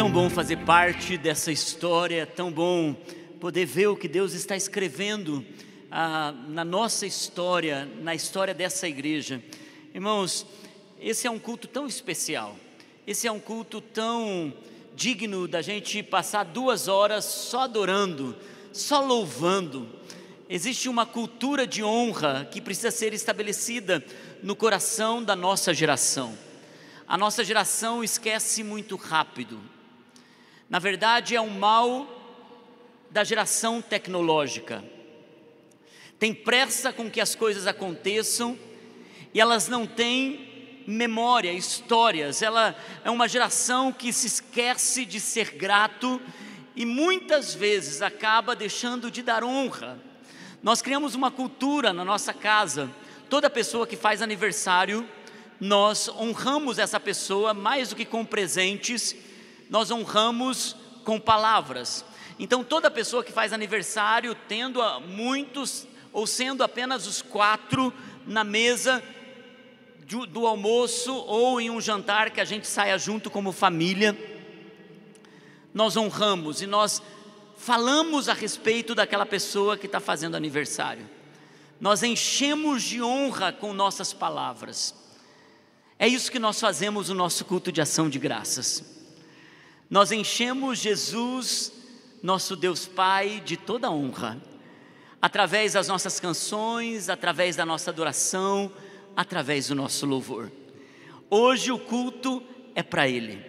tão bom fazer parte dessa história, é tão bom poder ver o que Deus está escrevendo ah, na nossa história, na história dessa igreja. Irmãos, esse é um culto tão especial, esse é um culto tão digno da gente passar duas horas só adorando, só louvando. Existe uma cultura de honra que precisa ser estabelecida no coração da nossa geração. A nossa geração esquece muito rápido. Na verdade, é um mal da geração tecnológica. Tem pressa com que as coisas aconteçam e elas não têm memória, histórias. Ela é uma geração que se esquece de ser grato e muitas vezes acaba deixando de dar honra. Nós criamos uma cultura na nossa casa. Toda pessoa que faz aniversário, nós honramos essa pessoa mais do que com presentes nós honramos com palavras. Então, toda pessoa que faz aniversário, tendo muitos ou sendo apenas os quatro na mesa do, almoço ou em um jantar que a gente saia junto como família, nós honramos e nós falamos a respeito daquela pessoa que está fazendo aniversário. Nós enchemos de honra com nossas palavras. É isso que nós fazemos no nosso culto de ação de graças nós enchemos Jesus, nosso Deus Pai, de toda honra, através das nossas canções, através da nossa adoração, através do nosso louvor. Hoje o culto é para Ele.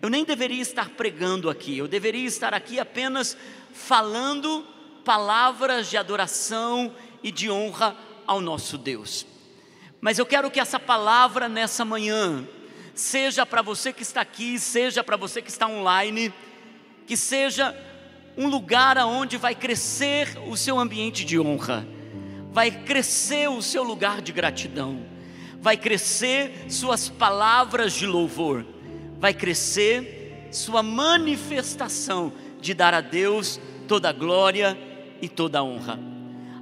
Eu nem deveria estar pregando aqui, eu deveria estar aqui apenas falando palavras de adoração e de honra ao nosso Deus. Mas eu quero que essa palavra nessa manhã, seja para você que está aqui, seja para você que está online, que seja um lugar aonde vai crescer o seu ambiente de honra, vai crescer o seu lugar de gratidão, vai crescer suas palavras de louvor, vai crescer sua manifestação de dar a Deus toda a glória e toda a honra.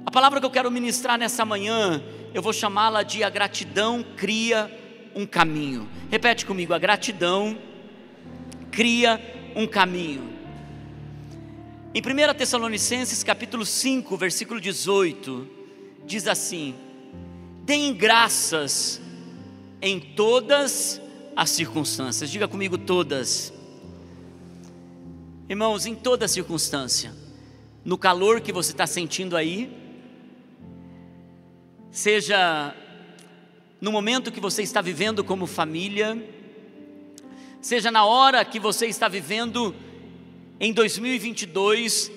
A palavra que eu quero ministrar nessa manhã, eu vou chamá-la de a gratidão cria um caminho. Repete comigo: a gratidão cria um caminho. Em 1 Tessalonicenses capítulo 5, versículo 18, diz assim: Deem graças em todas as circunstâncias. Diga comigo todas. Irmãos, em toda circunstância, no calor que você está sentindo aí, seja no momento que você está vivendo como família, seja na hora que você está vivendo em 2022,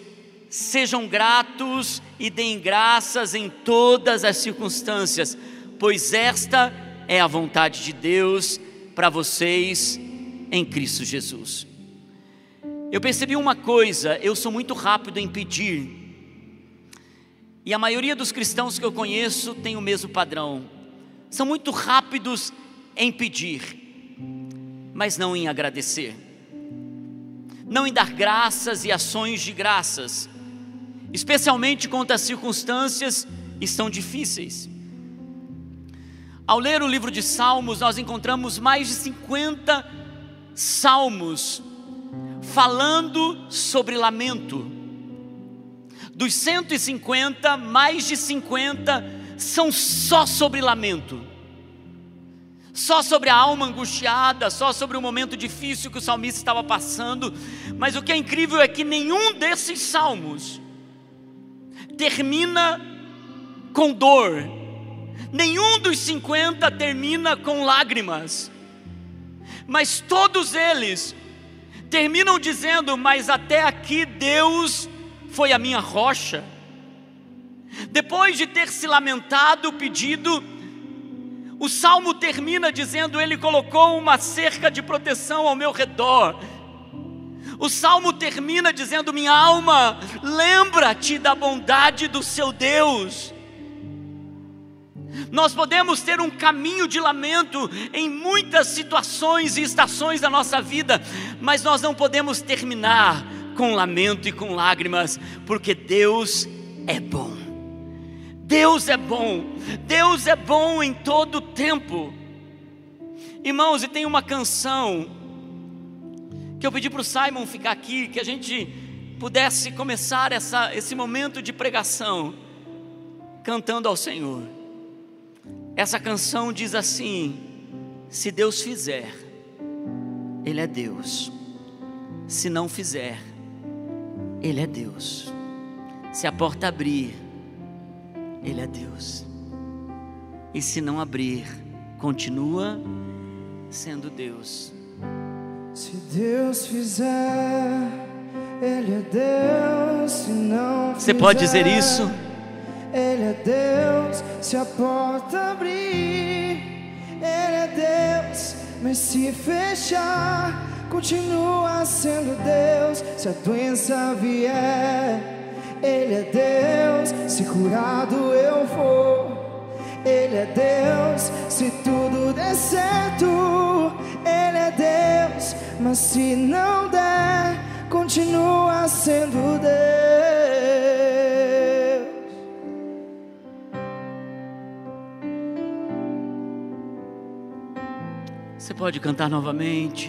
sejam gratos e deem graças em todas as circunstâncias, pois esta é a vontade de Deus para vocês em Cristo Jesus. Eu percebi uma coisa, eu sou muito rápido em pedir, e a maioria dos cristãos que eu conheço tem o mesmo padrão são muito rápidos em pedir, mas não em agradecer, não em dar graças e ações de graças, especialmente quando as circunstâncias estão difíceis. Ao ler o livro de Salmos, nós encontramos mais de 50 salmos falando sobre lamento. Dos 150, mais de 50 são só sobre lamento, só sobre a alma angustiada, só sobre o momento difícil que o salmista estava passando. Mas o que é incrível é que nenhum desses salmos termina com dor, nenhum dos 50 termina com lágrimas, mas todos eles terminam dizendo: Mas até aqui Deus foi a minha rocha depois de ter se lamentado, pedido, o salmo termina dizendo: Ele colocou uma cerca de proteção ao meu redor. O salmo termina dizendo: Minha alma, lembra-te da bondade do seu Deus. Nós podemos ter um caminho de lamento em muitas situações e estações da nossa vida, mas nós não podemos terminar com lamento e com lágrimas, porque Deus é bom. Deus é bom, Deus é bom em todo tempo. Irmãos, e tem uma canção que eu pedi para o Simon ficar aqui, que a gente pudesse começar essa, esse momento de pregação cantando ao Senhor. Essa canção diz assim: se Deus fizer, Ele é Deus, se não fizer, Ele é Deus, se a porta abrir, Ele é Deus, e se não abrir, continua sendo Deus. Se Deus fizer, Ele é Deus, se não Você pode dizer isso? Ele é Deus, se a porta abrir, Ele é Deus, mas se fechar, continua sendo Deus. Se a doença vier, Ele é Deus, se curado eu for, Ele é Deus, se tudo der certo, Ele é Deus, mas se não der, continua sendo Deus. Você pode cantar novamente.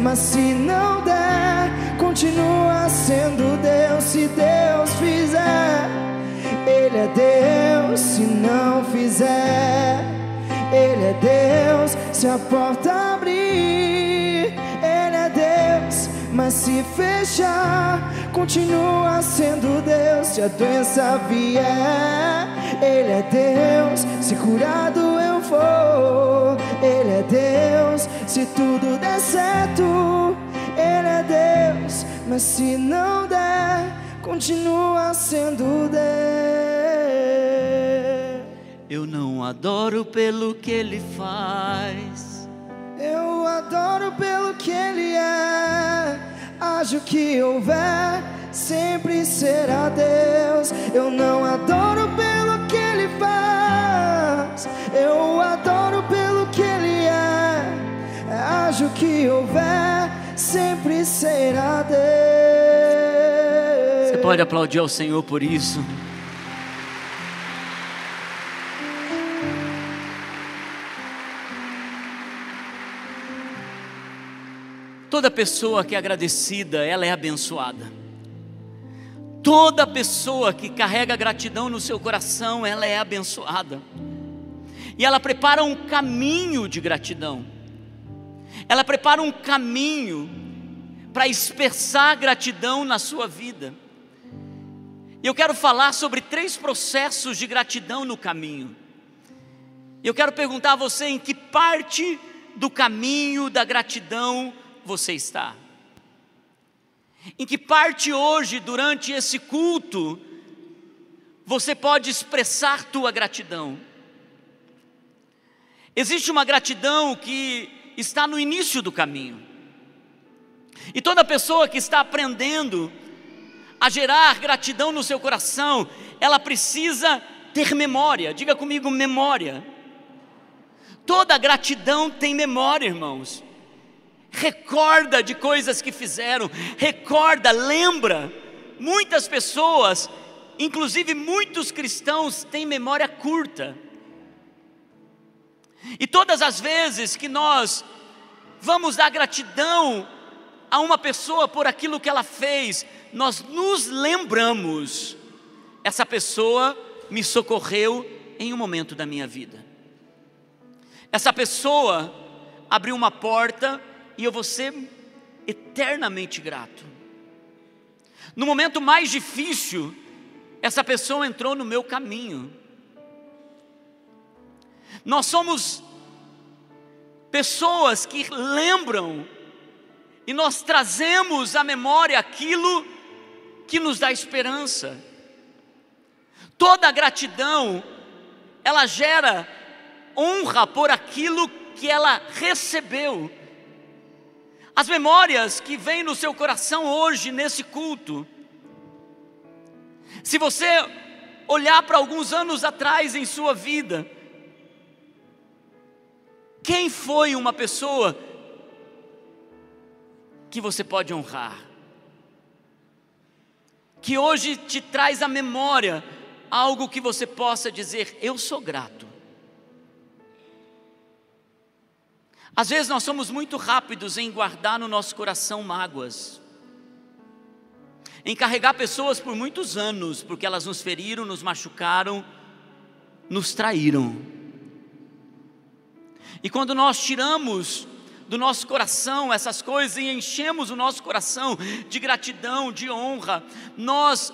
Mas se não der, continua sendo Deus. Se Deus fizer, Ele é Deus. Se não fizer, Ele é Deus. Se a porta abrir, Ele é Deus. Mas se fechar, continua sendo Deus. Se a doença vier, Ele é Deus. Se curado eu for, Ele é Deus. Se tudo der certo, Ele é Deus. Mas se não der, continua sendo Deus. Eu não adoro pelo que Ele faz. Eu adoro pelo que Ele é. Haja o que houver, sempre será Deus. Eu não adoro pelo que Ele faz. Eu adoro pelo que Ele é. Haja o que houver, sempre será Deus. Você pode aplaudir ao Senhor por isso. Toda pessoa que é agradecida, ela é abençoada. Toda pessoa que carrega gratidão no seu coração, ela é abençoada. E ela prepara um caminho de gratidão. Ela prepara um caminho para expressar gratidão na sua vida. E eu quero falar sobre três processos de gratidão no caminho. Eu quero perguntar a você em que parte do caminho da gratidão você está? Em que parte hoje, durante esse culto, você pode expressar tua gratidão? Existe uma gratidão que está no início do caminho. E toda pessoa que está aprendendo a gerar gratidão no seu coração, ela precisa ter memória. Diga comigo, memória. Toda gratidão tem memória, irmãos recorda de coisas que fizeram, recorda, lembra. Muitas pessoas, inclusive muitos cristãos, têm memória curta. E todas as vezes que nós vamos dar gratidão a uma pessoa por aquilo que ela fez, nós nos lembramos, essa pessoa me socorreu em um momento da minha vida. Essa pessoa abriu uma porta e eu vou ser eternamente grato. No momento mais difícil, essa pessoa entrou no meu caminho. Nós somos pessoas que lembram e nós trazemos à memória aquilo que nos dá esperança. Toda gratidão ela gera honra por aquilo que ela recebeu. As memórias que vêm no seu coração hoje, nesse culto. Se você olhar para alguns anos atrás em sua vida, foi uma pessoa que você pode honrar? Que hoje te traz à memória algo que você possa dizer: Eu sou grato. Às vezes nós somos muito rápidos em guardar no nosso coração mágoas, em carregar pessoas por muitos anos, porque elas nos feriram, nos machucaram, nos traíram. E quando nós tiramos do nosso coração essas coisas e enchemos o nosso coração de gratidão, de honra, nós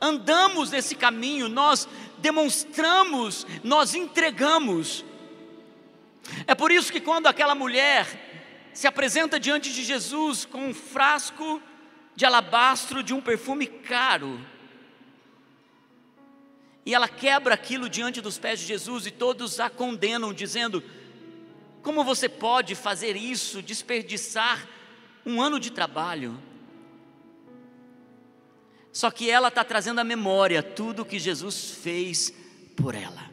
andamos nesse caminho, nós demonstramos, nós entregamos. É por isso que quando aquela mulher se apresenta diante de Jesus com um frasco de alabastro de um perfume caro, e ela quebra aquilo diante dos pés de Jesus e todos a condenam, dizendo: Como você pode fazer isso, desperdiçar um ano de trabalho? Só que ela está trazendo à memória tudo o que Jesus fez por ela.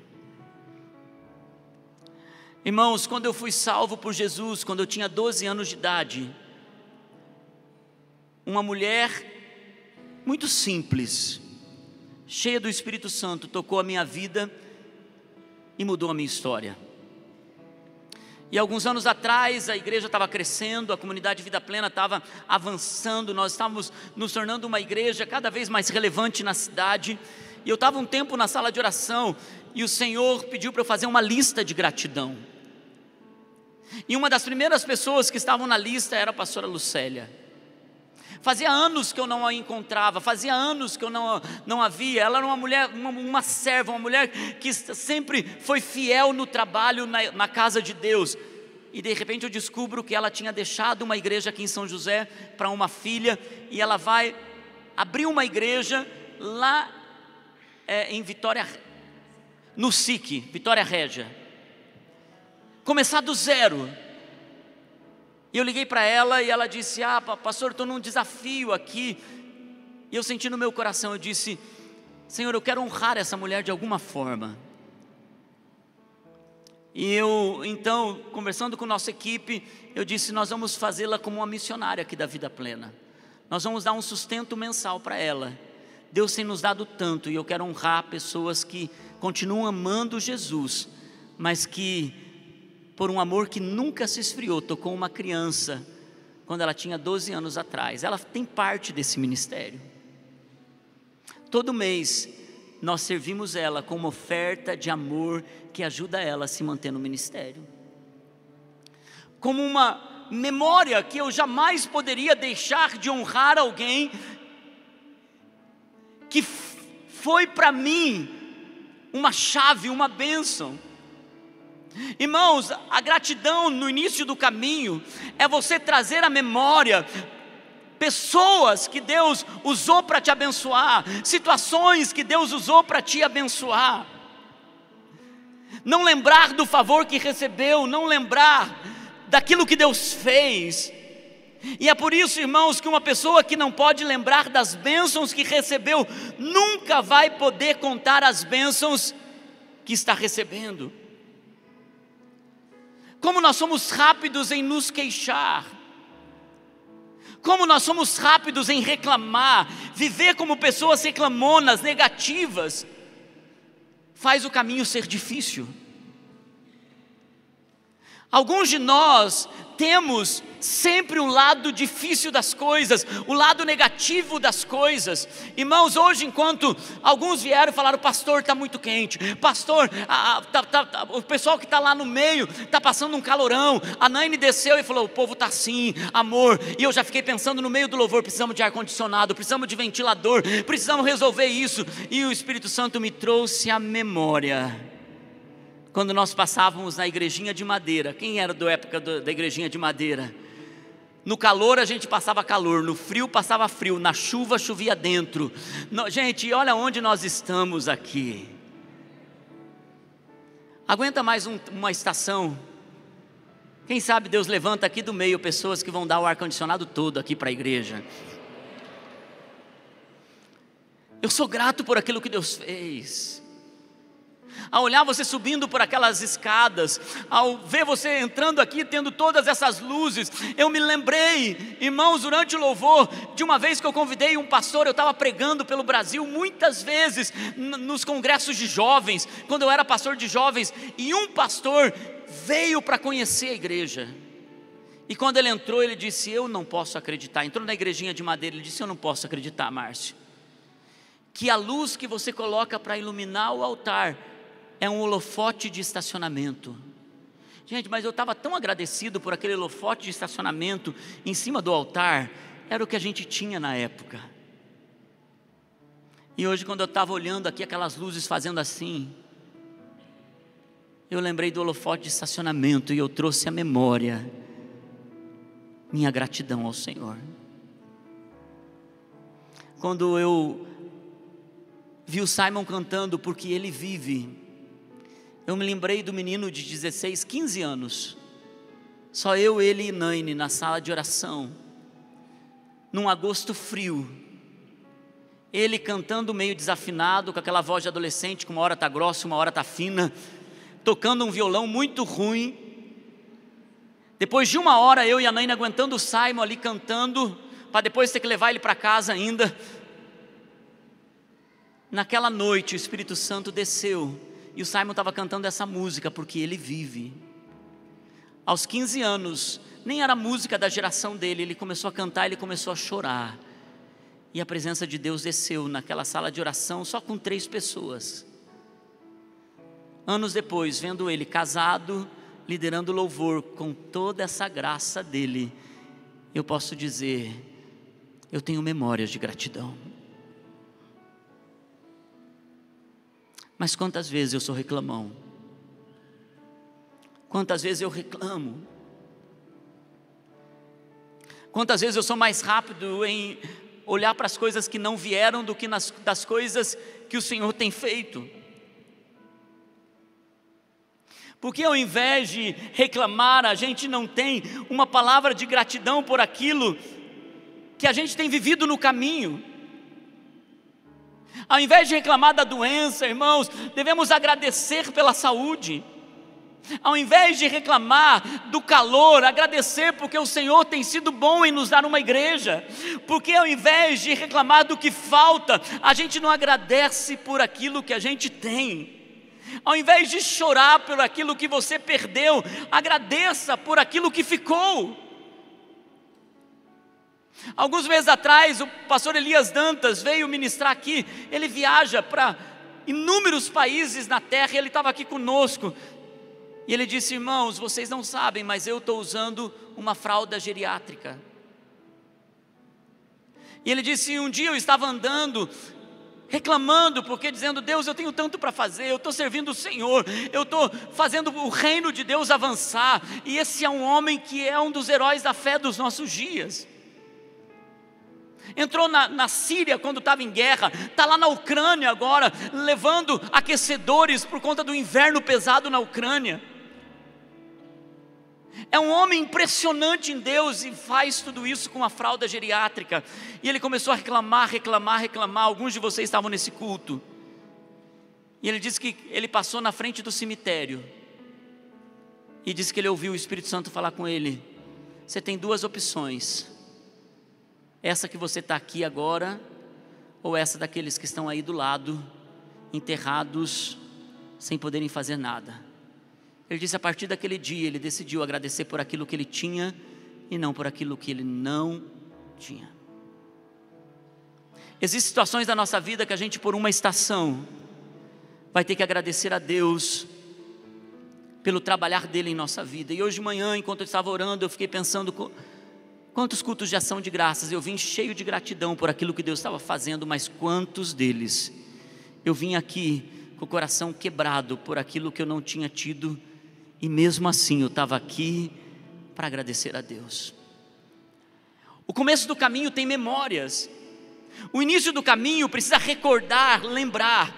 Irmãos, quando eu fui salvo por Jesus, quando eu tinha 12 anos de idade, uma mulher muito simples, cheia do Espírito Santo, tocou a minha vida e mudou a minha história. E alguns anos atrás a igreja estava crescendo, a comunidade Vida Plena estava avançando, nós estávamos nos tornando uma igreja cada vez mais relevante na cidade. E eu estava um tempo na sala de oração e o Senhor pediu para eu fazer uma lista de gratidão. E uma das primeiras pessoas que estavam na lista era a pastora Lucélia. Fazia anos que eu não a encontrava, fazia anos que eu não, não a via. Ela era uma mulher, uma, uma serva, uma mulher que sempre foi fiel no trabalho na, na casa de Deus. E de repente eu descubro que ela tinha deixado uma igreja aqui em São José para uma filha, e ela vai abrir uma igreja lá é, em Vitória, no SIC, Vitória Régia começar do zero. E eu liguei para ela e ela disse: Ah, pastor, estou num desafio aqui. E eu senti no meu coração, eu disse: Senhor, eu quero honrar essa mulher de alguma forma. E eu, então, conversando com nossa equipe, eu disse: Nós vamos fazê-la como uma missionária aqui da Vida Plena. Nós vamos dar um sustento mensal para ela. Deus tem nos dado tanto e eu quero honrar pessoas que continuam amando Jesus, mas que por um amor que nunca se esfriou, tocou uma criança quando ela tinha 12 anos atrás. Ela tem parte desse ministério. Todo mês nós servimos ela com uma oferta de amor que ajuda ela a se manter no ministério. Como uma memória que eu jamais poderia deixar de honrar alguém que foi para mim uma chave, uma bênção. Irmãos, a gratidão no início do caminho é você trazer à memória pessoas que Deus usou para te abençoar, situações que Deus usou para te abençoar. Não lembrar do favor que recebeu, não lembrar daquilo que Deus fez. E é por isso, irmãos, que uma pessoa que não pode lembrar das bênçãos que recebeu, nunca vai poder contar as bênçãos que está recebendo. Como nós somos rápidos em nos queixar. Como nós somos rápidos em reclamar, viver como pessoas reclamonas, negativas, faz o caminho ser difícil. Alguns de nós temos sempre um lado difícil das coisas, o lado negativo das coisas. Irmãos, hoje, enquanto alguns vieram e falaram, pastor, está muito quente, pastor, a, tá, tá, tá, o pessoal que está lá no meio está passando um calorão. A Naine desceu e falou: o povo está assim, amor. E eu já fiquei pensando no meio do louvor: precisamos de ar-condicionado, precisamos de ventilador, precisamos resolver isso. E o Espírito Santo me trouxe a memória quando nós passávamos na igrejinha de madeira. Quem era da época da igrejinha de madeira? No calor a gente passava calor, no frio passava frio, na chuva chovia dentro. No, gente, olha onde nós estamos aqui. Aguenta mais um, uma estação. Quem sabe Deus levanta aqui do meio pessoas que vão dar o ar-condicionado todo aqui para a igreja. Eu sou grato por aquilo que Deus fez. Ao olhar você subindo por aquelas escadas, ao ver você entrando aqui, tendo todas essas luzes, eu me lembrei, irmãos, durante o louvor, de uma vez que eu convidei um pastor, eu estava pregando pelo Brasil muitas vezes nos congressos de jovens, quando eu era pastor de jovens, e um pastor veio para conhecer a igreja. E quando ele entrou, ele disse: Eu não posso acreditar. Entrou na igrejinha de madeira, ele disse: Eu não posso acreditar, Márcio que a luz que você coloca para iluminar o altar é um holofote de estacionamento. Gente, mas eu estava tão agradecido por aquele holofote de estacionamento em cima do altar, era o que a gente tinha na época. E hoje, quando eu estava olhando aqui aquelas luzes fazendo assim, eu lembrei do holofote de estacionamento e eu trouxe à memória minha gratidão ao Senhor. Quando eu vi o Simon cantando porque ele vive. Eu me lembrei do menino de 16, 15 anos. Só eu, ele e Naine na sala de oração. Num agosto frio. Ele cantando meio desafinado, com aquela voz de adolescente, que uma hora está grossa, uma hora está fina, tocando um violão muito ruim. Depois de uma hora, eu e a Naine aguentando o Simon ali cantando, para depois ter que levar ele para casa ainda. Naquela noite o Espírito Santo desceu e o Simon estava cantando essa música porque ele vive. Aos 15 anos, nem era música da geração dele, ele começou a cantar, ele começou a chorar. E a presença de Deus desceu naquela sala de oração só com três pessoas. Anos depois, vendo ele casado, liderando louvor com toda essa graça dele, eu posso dizer, eu tenho memórias de gratidão. Mas quantas vezes eu sou reclamão? Quantas vezes eu reclamo? Quantas vezes eu sou mais rápido em olhar para as coisas que não vieram do que nas, das coisas que o Senhor tem feito? Porque ao invés de reclamar, a gente não tem uma palavra de gratidão por aquilo que a gente tem vivido no caminho. Ao invés de reclamar da doença, irmãos, devemos agradecer pela saúde. Ao invés de reclamar do calor, agradecer porque o Senhor tem sido bom em nos dar uma igreja. Porque ao invés de reclamar do que falta, a gente não agradece por aquilo que a gente tem. Ao invés de chorar por aquilo que você perdeu, agradeça por aquilo que ficou. Alguns meses atrás, o pastor Elias Dantas veio ministrar aqui. Ele viaja para inúmeros países na terra ele estava aqui conosco. E ele disse: Irmãos, vocês não sabem, mas eu estou usando uma fralda geriátrica. E ele disse: Um dia eu estava andando, reclamando, porque dizendo: Deus, eu tenho tanto para fazer, eu estou servindo o Senhor, eu estou fazendo o reino de Deus avançar. E esse é um homem que é um dos heróis da fé dos nossos dias entrou na, na Síria quando estava em guerra, está lá na Ucrânia agora, levando aquecedores por conta do inverno pesado na Ucrânia. É um homem impressionante em Deus e faz tudo isso com uma fralda geriátrica. E ele começou a reclamar, reclamar, reclamar. Alguns de vocês estavam nesse culto. E ele disse que ele passou na frente do cemitério. E disse que ele ouviu o Espírito Santo falar com ele: Você tem duas opções. Essa que você está aqui agora, ou essa daqueles que estão aí do lado, enterrados, sem poderem fazer nada. Ele disse: a partir daquele dia, ele decidiu agradecer por aquilo que ele tinha e não por aquilo que ele não tinha. Existem situações da nossa vida que a gente, por uma estação, vai ter que agradecer a Deus pelo trabalhar dele em nossa vida. E hoje de manhã, enquanto eu estava orando, eu fiquei pensando Quantos cultos de ação de graças eu vim cheio de gratidão por aquilo que Deus estava fazendo, mas quantos deles eu vim aqui com o coração quebrado por aquilo que eu não tinha tido, e mesmo assim eu estava aqui para agradecer a Deus. O começo do caminho tem memórias, o início do caminho precisa recordar, lembrar.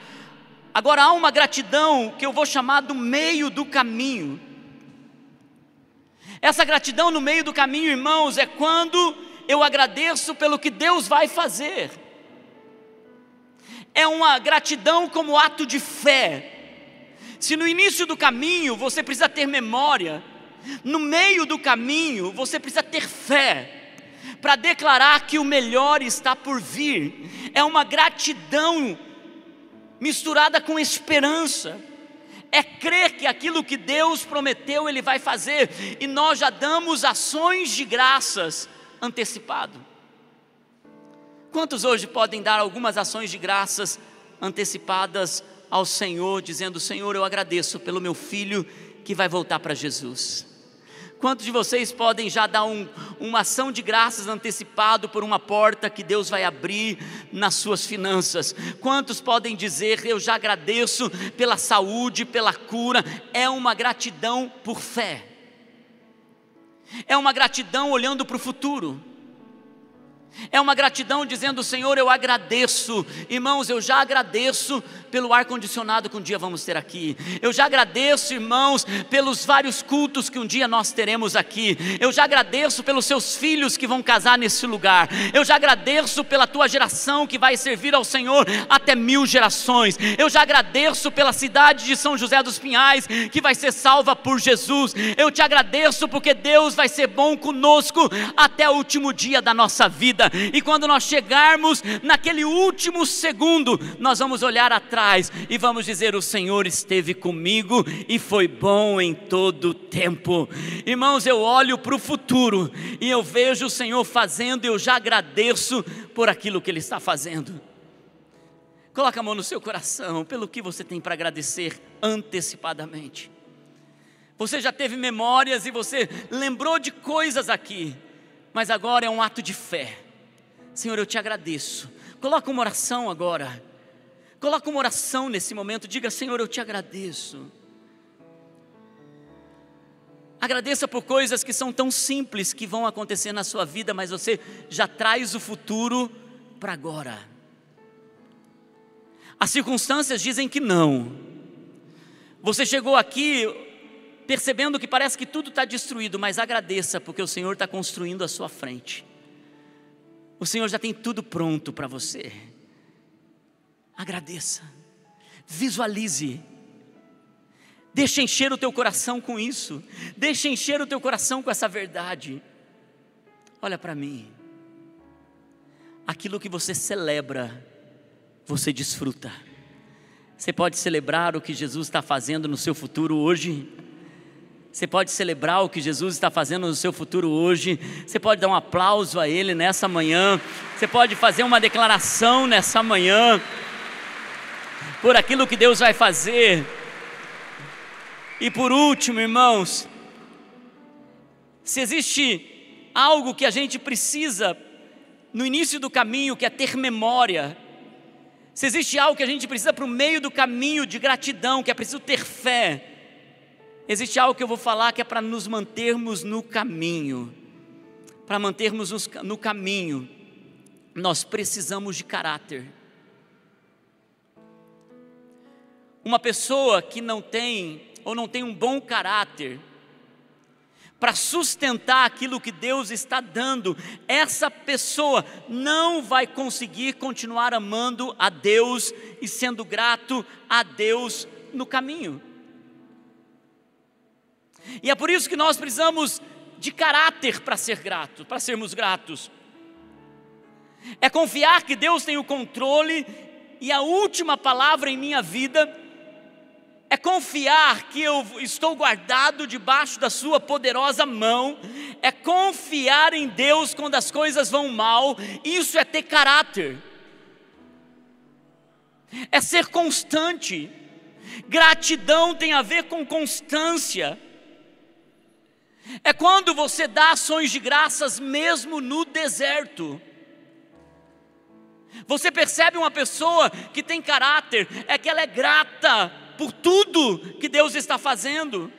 Agora há uma gratidão que eu vou chamar do meio do caminho. Essa gratidão no meio do caminho, irmãos, é quando eu agradeço pelo que Deus vai fazer. É uma gratidão como ato de fé. Se no início do caminho você precisa ter memória, no meio do caminho você precisa ter fé para declarar que o melhor está por vir. É uma gratidão misturada com esperança é crer que aquilo que Deus prometeu Ele vai fazer, e nós já damos ações de graças antecipado. Quantos hoje podem dar algumas ações de graças antecipadas ao Senhor, dizendo: Senhor, eu agradeço pelo meu filho que vai voltar para Jesus? Quantos de vocês podem já dar um, uma ação de graças antecipado por uma porta que Deus vai abrir nas suas finanças? Quantos podem dizer, eu já agradeço pela saúde, pela cura? É uma gratidão por fé, é uma gratidão olhando para o futuro. É uma gratidão dizendo, Senhor, eu agradeço. Irmãos, eu já agradeço pelo ar-condicionado que um dia vamos ter aqui. Eu já agradeço, irmãos, pelos vários cultos que um dia nós teremos aqui. Eu já agradeço pelos seus filhos que vão casar nesse lugar. Eu já agradeço pela tua geração que vai servir ao Senhor até mil gerações. Eu já agradeço pela cidade de São José dos Pinhais que vai ser salva por Jesus. Eu te agradeço porque Deus vai ser bom conosco até o último dia da nossa vida E quando nós chegarmos naquele último segundo, nós vamos olhar atrás e vamos dizer: O Senhor esteve comigo e foi bom em todo tempo. Irmãos, eu olho para o futuro e eu vejo o Senhor fazendo, e eu já agradeço por aquilo que Ele está fazendo. Coloca a mão no seu coração pelo que você tem para agradecer antecipadamente. Você já teve memórias e você lembrou de coisas aqui, mas agora é um ato de fé. Senhor, eu te agradeço. Coloca uma oração agora. Coloca uma oração nesse momento. Diga, Senhor, eu te agradeço. Agradeça por coisas que são tão simples que vão acontecer na sua vida, mas você já traz o futuro para agora. As circunstâncias dizem que não. Você chegou aqui percebendo que parece que tudo está destruído, mas agradeça, porque o Senhor está construindo à sua frente. O Senhor já tem tudo pronto para você. Agradeça, visualize, deixa encher o teu coração com isso, deixa encher o teu coração com essa verdade. Olha para mim, aquilo que você celebra, você desfruta. Você pode celebrar o que Jesus está fazendo no seu futuro hoje. Você pode celebrar o que Jesus está fazendo no seu futuro hoje. Você pode dar um aplauso a Ele nessa manhã. Você pode fazer uma declaração nessa manhã por aquilo que Deus vai fazer. E por último, irmãos, se existe algo que a gente precisa no início do caminho, que é ter memória, se existe algo que a gente precisa para o meio do caminho de gratidão, que é preciso ter fé, Existe algo que eu vou falar que é para nos mantermos no caminho. Para mantermos no caminho, nós precisamos de caráter. Uma pessoa que não tem ou não tem um bom caráter, para sustentar aquilo que Deus está dando, essa pessoa não vai conseguir continuar amando a Deus e sendo grato a Deus no caminho. E é por isso que nós precisamos de caráter para ser grato, para sermos gratos. É confiar que Deus tem o controle e a última palavra em minha vida. É confiar que eu estou guardado debaixo da Sua poderosa mão. É confiar em Deus quando as coisas vão mal. Isso é ter caráter. É ser constante. Gratidão tem a ver com constância. É quando você dá ações de graças mesmo no deserto. Você percebe uma pessoa que tem caráter, é que ela é grata por tudo que Deus está fazendo.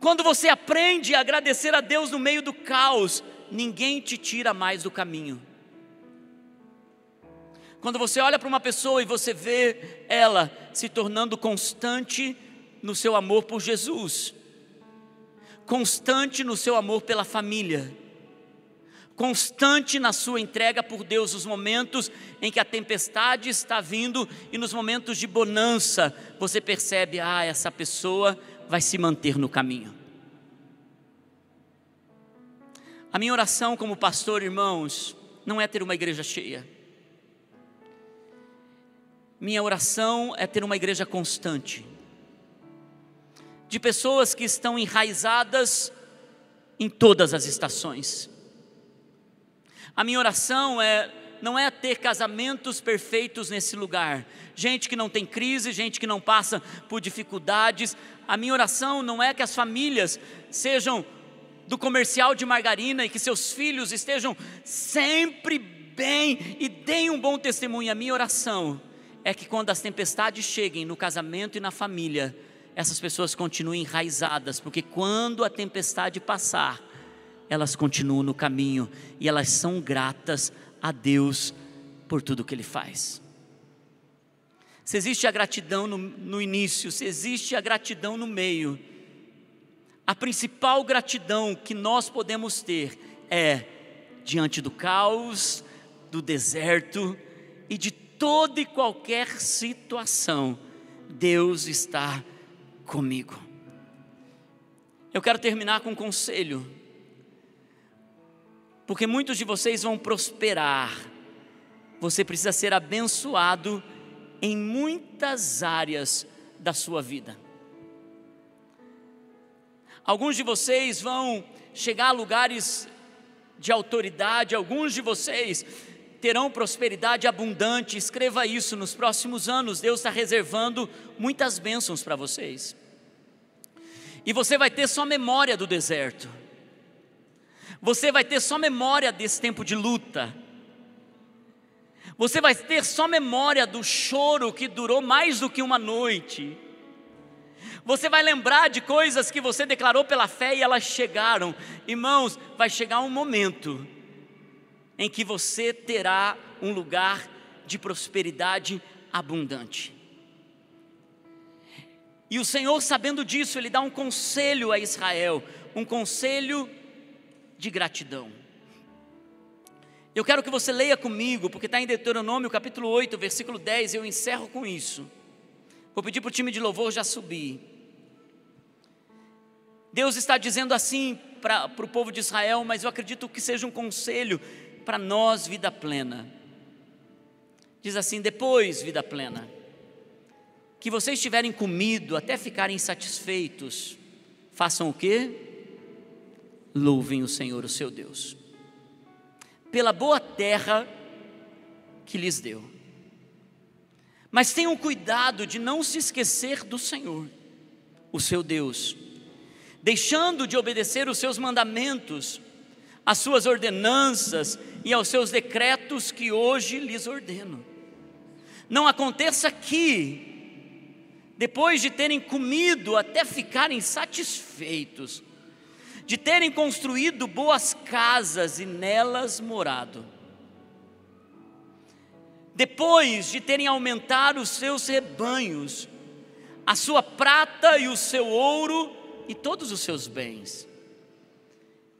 Quando você aprende a agradecer a Deus no meio do caos, ninguém te tira mais do caminho. Quando você olha para uma pessoa e você vê ela se tornando constante no seu amor por Jesus, constante no seu amor pela família, constante na sua entrega por Deus, nos momentos em que a tempestade está vindo e nos momentos de bonança, você percebe, ah, essa pessoa vai se manter no caminho. A minha oração como pastor, irmãos, não é ter uma igreja cheia. Minha oração é ter uma igreja constante, de pessoas que estão enraizadas em todas as estações. A minha oração é não é ter casamentos perfeitos nesse lugar, gente que não tem crise, gente que não passa por dificuldades. A minha oração não é que as famílias sejam do comercial de margarina e que seus filhos estejam sempre bem e deem um bom testemunho. A minha oração é que quando as tempestades cheguem no casamento e na família, essas pessoas continuem enraizadas, porque quando a tempestade passar, elas continuam no caminho e elas são gratas a Deus por tudo que Ele faz. Se existe a gratidão no, no início, se existe a gratidão no meio, a principal gratidão que nós podemos ter é diante do caos, do deserto e de toda e qualquer situação, Deus está comigo. Eu quero terminar com um conselho, porque muitos de vocês vão prosperar, você precisa ser abençoado em muitas áreas da sua vida. Alguns de vocês vão chegar a lugares de autoridade, alguns de vocês terão prosperidade abundante. Escreva isso nos próximos anos. Deus está reservando muitas bênçãos para vocês. E você vai ter só memória do deserto. Você vai ter só memória desse tempo de luta. Você vai ter só memória do choro que durou mais do que uma noite. Você vai lembrar de coisas que você declarou pela fé e elas chegaram. Irmãos, vai chegar um momento em que você terá um lugar de prosperidade abundante. E o Senhor, sabendo disso, Ele dá um conselho a Israel, um conselho de gratidão. Eu quero que você leia comigo, porque está em Deuteronômio capítulo 8, versículo 10, eu encerro com isso. Vou pedir para o time de louvor já subir. Deus está dizendo assim para o povo de Israel, mas eu acredito que seja um conselho para nós vida plena. Diz assim: depois, vida plena, que vocês tiverem comido até ficarem satisfeitos, façam o que? Louvem o Senhor, o seu Deus, pela boa terra que lhes deu. Mas tenham cuidado de não se esquecer do Senhor, o seu Deus, deixando de obedecer os seus mandamentos, as suas ordenanças e aos seus decretos que hoje lhes ordeno. Não aconteça que, depois de terem comido até ficarem satisfeitos, de terem construído boas casas e nelas morado, depois de terem aumentado os seus rebanhos, a sua prata e o seu ouro e todos os seus bens,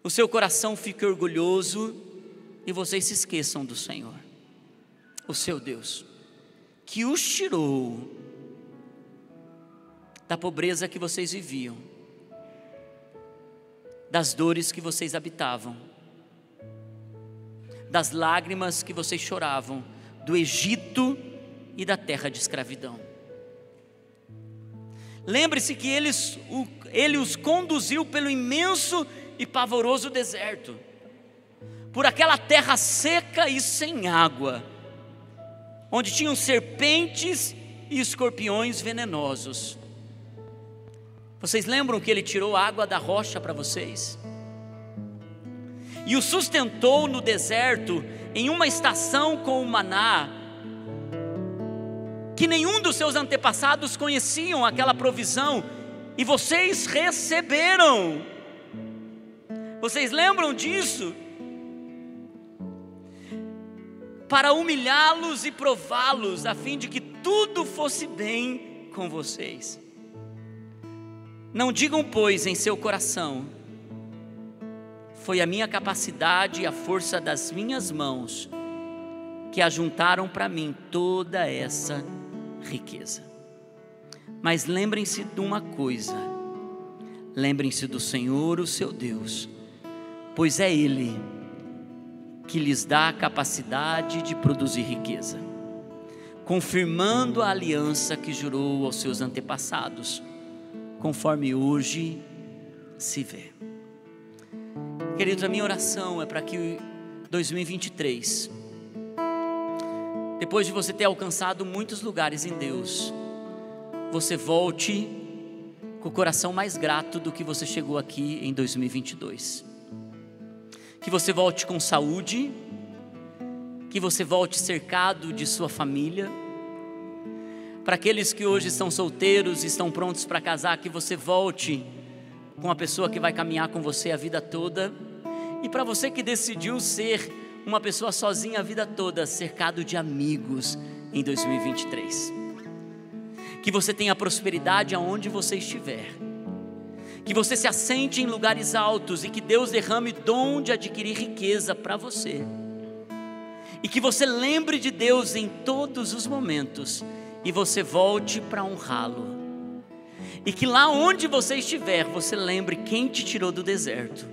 o seu coração fique orgulhoso e vocês se esqueçam do Senhor, o seu Deus, que os tirou da pobreza que vocês viviam, das dores que vocês habitavam, das lágrimas que vocês choravam, do Egito e da terra de escravidão. Lembre-se que eles, ele os conduziu pelo imenso e pavoroso deserto, por aquela terra seca e sem água, onde tinham serpentes e escorpiões venenosos. Vocês lembram que ele tirou água da rocha para vocês? E o sustentou no deserto, em uma estação com o maná, que nenhum dos seus antepassados conheciam aquela provisão, e vocês receberam. Vocês lembram disso? para humilhá-los e prová-los, a fim de que tudo fosse bem com vocês. Não digam, pois, em seu coração: foi a minha capacidade e a força das minhas mãos que ajuntaram para mim toda essa riqueza. Mas lembrem-se de uma coisa: lembrem-se do Senhor, o seu Deus, pois é Ele que lhes dá a capacidade de produzir riqueza, confirmando a aliança que jurou aos seus antepassados, conforme hoje se vê. Queridos, a minha oração é para que 2023, depois de você ter alcançado muitos lugares em Deus, você volte com o coração mais grato do que você chegou aqui em 2022 que você volte com saúde, que você volte cercado de sua família. Para aqueles que hoje estão solteiros e estão prontos para casar, que você volte com a pessoa que vai caminhar com você a vida toda. E para você que decidiu ser uma pessoa sozinha a vida toda, cercado de amigos em 2023. Que você tenha prosperidade aonde você estiver que você se assente em lugares altos e que Deus derrame dom de adquirir riqueza para você. E que você lembre de Deus em todos os momentos e você volte para honrá-lo. E que lá onde você estiver, você lembre quem te tirou do deserto.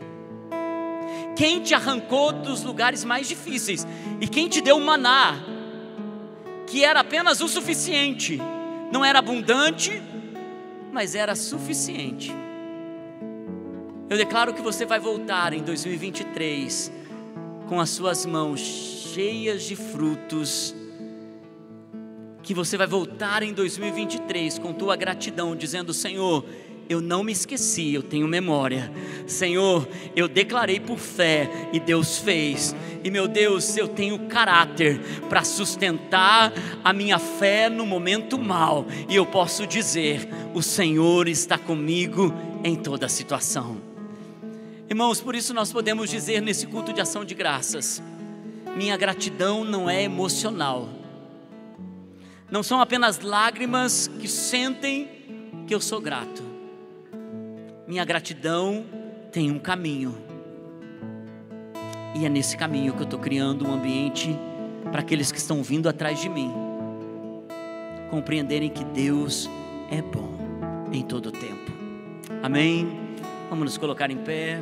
Quem te arrancou dos lugares mais difíceis e quem te deu maná, que era apenas o suficiente. Não era abundante, mas era suficiente eu declaro que você vai voltar em 2023 com as suas mãos cheias de frutos. Que você vai voltar em 2023 com tua gratidão, dizendo: Senhor, eu não me esqueci, eu tenho memória. Senhor, eu declarei por fé e Deus fez. E meu Deus, eu tenho caráter para sustentar a minha fé no momento mal. E eu posso dizer: o Senhor está comigo em toda situação. Irmãos, por isso nós podemos dizer nesse culto de ação de graças: minha gratidão não é emocional, não são apenas lágrimas que sentem que eu sou grato, minha gratidão tem um caminho, e é nesse caminho que eu estou criando um ambiente para aqueles que estão vindo atrás de mim compreenderem que Deus é bom em todo o tempo. Amém? Vamos nos colocar em pé.